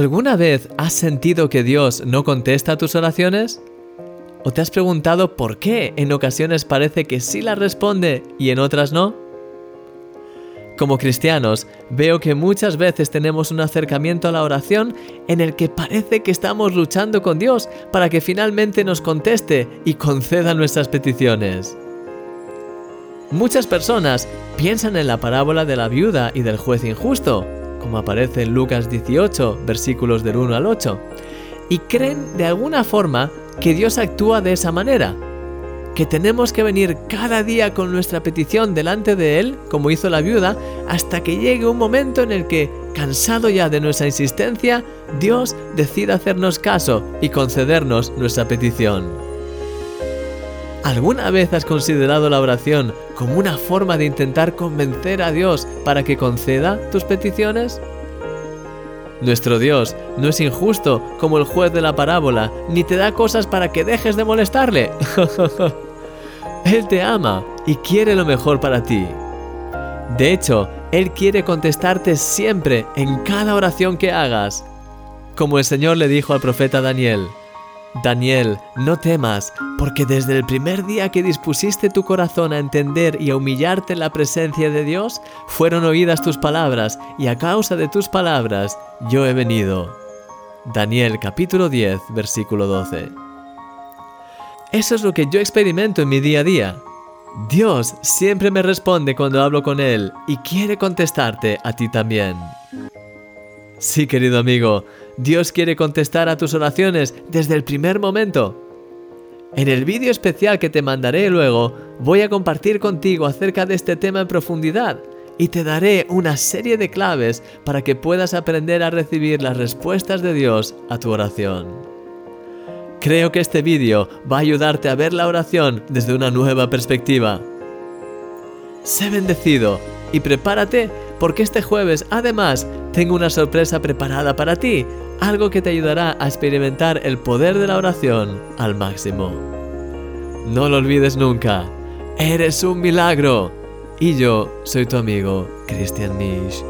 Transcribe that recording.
¿Alguna vez has sentido que Dios no contesta a tus oraciones? ¿O te has preguntado por qué en ocasiones parece que sí las responde y en otras no? Como cristianos, veo que muchas veces tenemos un acercamiento a la oración en el que parece que estamos luchando con Dios para que finalmente nos conteste y conceda nuestras peticiones. Muchas personas piensan en la parábola de la viuda y del juez injusto, como aparece en Lucas 18, versículos del 1 al 8, y creen de alguna forma que Dios actúa de esa manera, que tenemos que venir cada día con nuestra petición delante de Él, como hizo la viuda, hasta que llegue un momento en el que, cansado ya de nuestra insistencia, Dios decida hacernos caso y concedernos nuestra petición. ¿Alguna vez has considerado la oración como una forma de intentar convencer a Dios para que conceda tus peticiones? Nuestro Dios no es injusto como el juez de la parábola, ni te da cosas para que dejes de molestarle. Él te ama y quiere lo mejor para ti. De hecho, Él quiere contestarte siempre en cada oración que hagas. Como el Señor le dijo al profeta Daniel, Daniel, no temas, porque desde el primer día que dispusiste tu corazón a entender y a humillarte en la presencia de Dios, fueron oídas tus palabras, y a causa de tus palabras yo he venido. Daniel capítulo 10, versículo 12. Eso es lo que yo experimento en mi día a día. Dios siempre me responde cuando hablo con Él y quiere contestarte a ti también. Sí, querido amigo, Dios quiere contestar a tus oraciones desde el primer momento. En el vídeo especial que te mandaré luego, voy a compartir contigo acerca de este tema en profundidad y te daré una serie de claves para que puedas aprender a recibir las respuestas de Dios a tu oración. Creo que este vídeo va a ayudarte a ver la oración desde una nueva perspectiva. Sé bendecido y prepárate porque este jueves además tengo una sorpresa preparada para ti, algo que te ayudará a experimentar el poder de la oración al máximo. No lo olvides nunca, eres un milagro. Y yo soy tu amigo Christian Misch.